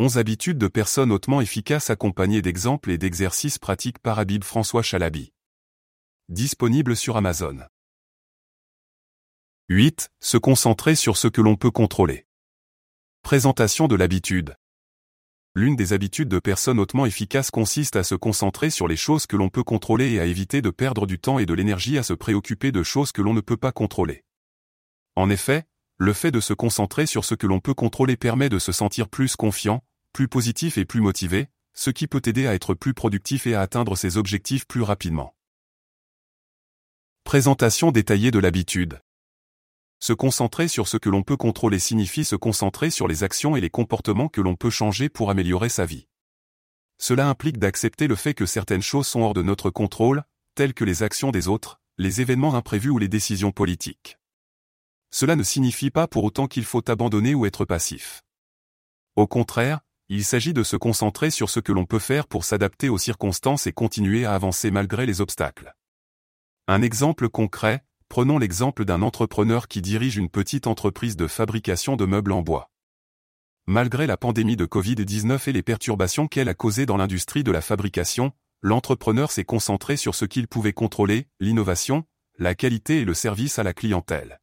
11 habitudes de personnes hautement efficaces accompagnées d'exemples et d'exercices pratiques par Habib François Chalabi. Disponible sur Amazon. 8. Se concentrer sur ce que l'on peut contrôler. Présentation de l'habitude. L'une des habitudes de personnes hautement efficaces consiste à se concentrer sur les choses que l'on peut contrôler et à éviter de perdre du temps et de l'énergie à se préoccuper de choses que l'on ne peut pas contrôler. En effet, le fait de se concentrer sur ce que l'on peut contrôler permet de se sentir plus confiant, plus positif et plus motivé, ce qui peut aider à être plus productif et à atteindre ses objectifs plus rapidement. Présentation détaillée de l'habitude. Se concentrer sur ce que l'on peut contrôler signifie se concentrer sur les actions et les comportements que l'on peut changer pour améliorer sa vie. Cela implique d'accepter le fait que certaines choses sont hors de notre contrôle, telles que les actions des autres, les événements imprévus ou les décisions politiques. Cela ne signifie pas pour autant qu'il faut abandonner ou être passif. Au contraire, il s'agit de se concentrer sur ce que l'on peut faire pour s'adapter aux circonstances et continuer à avancer malgré les obstacles. Un exemple concret, prenons l'exemple d'un entrepreneur qui dirige une petite entreprise de fabrication de meubles en bois. Malgré la pandémie de Covid-19 et les perturbations qu'elle a causées dans l'industrie de la fabrication, l'entrepreneur s'est concentré sur ce qu'il pouvait contrôler, l'innovation, la qualité et le service à la clientèle.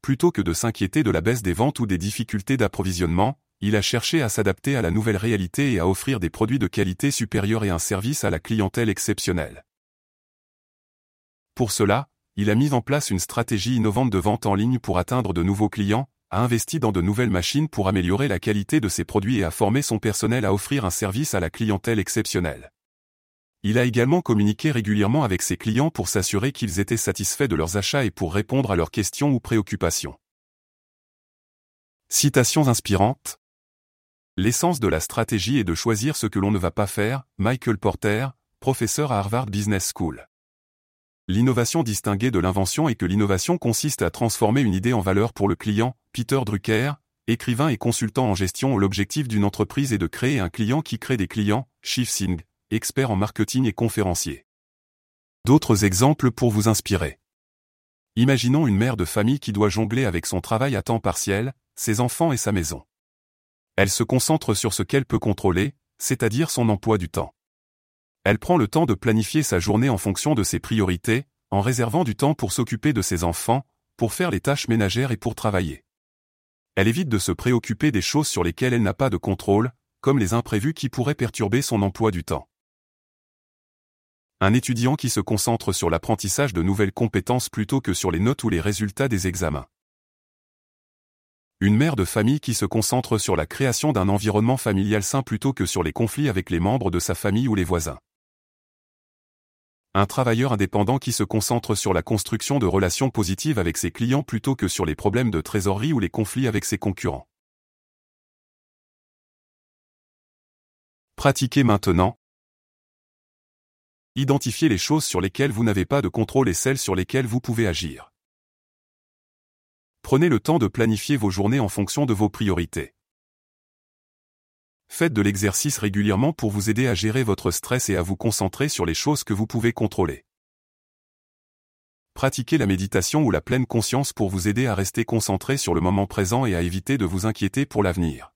Plutôt que de s'inquiéter de la baisse des ventes ou des difficultés d'approvisionnement, il a cherché à s'adapter à la nouvelle réalité et à offrir des produits de qualité supérieure et un service à la clientèle exceptionnelle. Pour cela, il a mis en place une stratégie innovante de vente en ligne pour atteindre de nouveaux clients, a investi dans de nouvelles machines pour améliorer la qualité de ses produits et a formé son personnel à offrir un service à la clientèle exceptionnelle. Il a également communiqué régulièrement avec ses clients pour s'assurer qu'ils étaient satisfaits de leurs achats et pour répondre à leurs questions ou préoccupations. Citations inspirantes L'essence de la stratégie est de choisir ce que l'on ne va pas faire, Michael Porter, professeur à Harvard Business School. L'innovation distinguée de l'invention est que l'innovation consiste à transformer une idée en valeur pour le client, Peter Drucker, écrivain et consultant en gestion l'objectif d'une entreprise est de créer un client qui crée des clients, Chief Singh, expert en marketing et conférencier. D'autres exemples pour vous inspirer. Imaginons une mère de famille qui doit jongler avec son travail à temps partiel, ses enfants et sa maison. Elle se concentre sur ce qu'elle peut contrôler, c'est-à-dire son emploi du temps. Elle prend le temps de planifier sa journée en fonction de ses priorités, en réservant du temps pour s'occuper de ses enfants, pour faire les tâches ménagères et pour travailler. Elle évite de se préoccuper des choses sur lesquelles elle n'a pas de contrôle, comme les imprévus qui pourraient perturber son emploi du temps. Un étudiant qui se concentre sur l'apprentissage de nouvelles compétences plutôt que sur les notes ou les résultats des examens. Une mère de famille qui se concentre sur la création d'un environnement familial sain plutôt que sur les conflits avec les membres de sa famille ou les voisins. Un travailleur indépendant qui se concentre sur la construction de relations positives avec ses clients plutôt que sur les problèmes de trésorerie ou les conflits avec ses concurrents. Pratiquez maintenant. Identifiez les choses sur lesquelles vous n'avez pas de contrôle et celles sur lesquelles vous pouvez agir. Prenez le temps de planifier vos journées en fonction de vos priorités. Faites de l'exercice régulièrement pour vous aider à gérer votre stress et à vous concentrer sur les choses que vous pouvez contrôler. Pratiquez la méditation ou la pleine conscience pour vous aider à rester concentré sur le moment présent et à éviter de vous inquiéter pour l'avenir.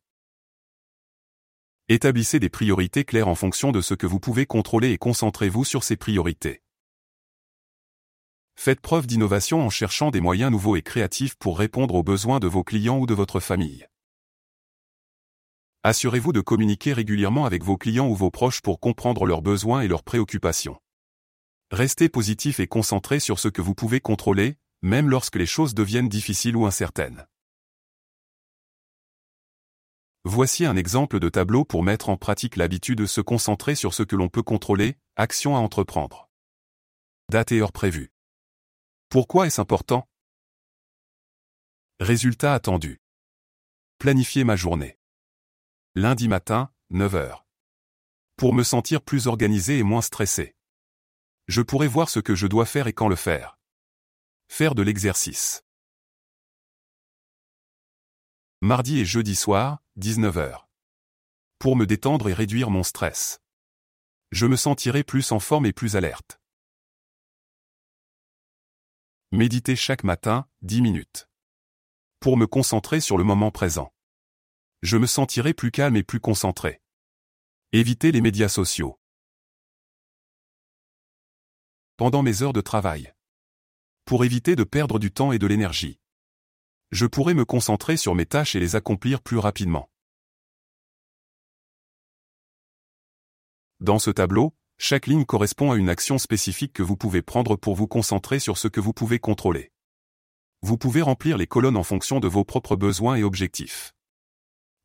Établissez des priorités claires en fonction de ce que vous pouvez contrôler et concentrez-vous sur ces priorités. Faites preuve d'innovation en cherchant des moyens nouveaux et créatifs pour répondre aux besoins de vos clients ou de votre famille. Assurez-vous de communiquer régulièrement avec vos clients ou vos proches pour comprendre leurs besoins et leurs préoccupations. Restez positif et concentré sur ce que vous pouvez contrôler, même lorsque les choses deviennent difficiles ou incertaines. Voici un exemple de tableau pour mettre en pratique l'habitude de se concentrer sur ce que l'on peut contrôler, action à entreprendre. Date et heure prévue. Pourquoi est-ce important? Résultat attendu. Planifier ma journée. Lundi matin, 9h. Pour me sentir plus organisé et moins stressé. Je pourrai voir ce que je dois faire et quand le faire. Faire de l'exercice. Mardi et jeudi soir, 19h. Pour me détendre et réduire mon stress. Je me sentirai plus en forme et plus alerte. Méditer chaque matin, 10 minutes. Pour me concentrer sur le moment présent. Je me sentirai plus calme et plus concentré. Évitez les médias sociaux. Pendant mes heures de travail. Pour éviter de perdre du temps et de l'énergie. Je pourrai me concentrer sur mes tâches et les accomplir plus rapidement. Dans ce tableau, chaque ligne correspond à une action spécifique que vous pouvez prendre pour vous concentrer sur ce que vous pouvez contrôler. Vous pouvez remplir les colonnes en fonction de vos propres besoins et objectifs.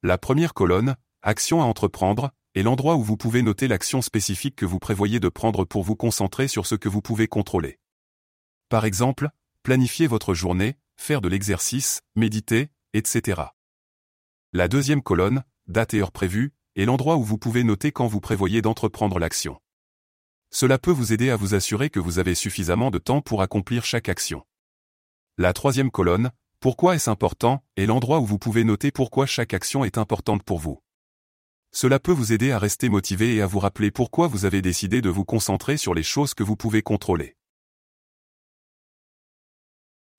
La première colonne, Action à entreprendre, est l'endroit où vous pouvez noter l'action spécifique que vous prévoyez de prendre pour vous concentrer sur ce que vous pouvez contrôler. Par exemple, planifier votre journée, faire de l'exercice, méditer, etc. La deuxième colonne, Date et heure prévue, est l'endroit où vous pouvez noter quand vous prévoyez d'entreprendre l'action. Cela peut vous aider à vous assurer que vous avez suffisamment de temps pour accomplir chaque action. La troisième colonne, Pourquoi est-ce important, est l'endroit où vous pouvez noter pourquoi chaque action est importante pour vous. Cela peut vous aider à rester motivé et à vous rappeler pourquoi vous avez décidé de vous concentrer sur les choses que vous pouvez contrôler.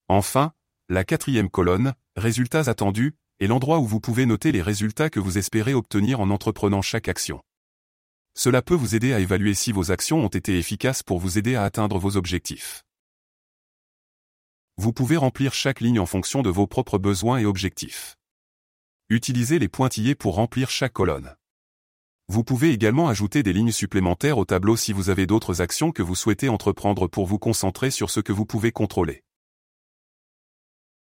Enfin, la quatrième colonne, Résultats attendus, est l'endroit où vous pouvez noter les résultats que vous espérez obtenir en entreprenant chaque action. Cela peut vous aider à évaluer si vos actions ont été efficaces pour vous aider à atteindre vos objectifs. Vous pouvez remplir chaque ligne en fonction de vos propres besoins et objectifs. Utilisez les pointillés pour remplir chaque colonne. Vous pouvez également ajouter des lignes supplémentaires au tableau si vous avez d'autres actions que vous souhaitez entreprendre pour vous concentrer sur ce que vous pouvez contrôler.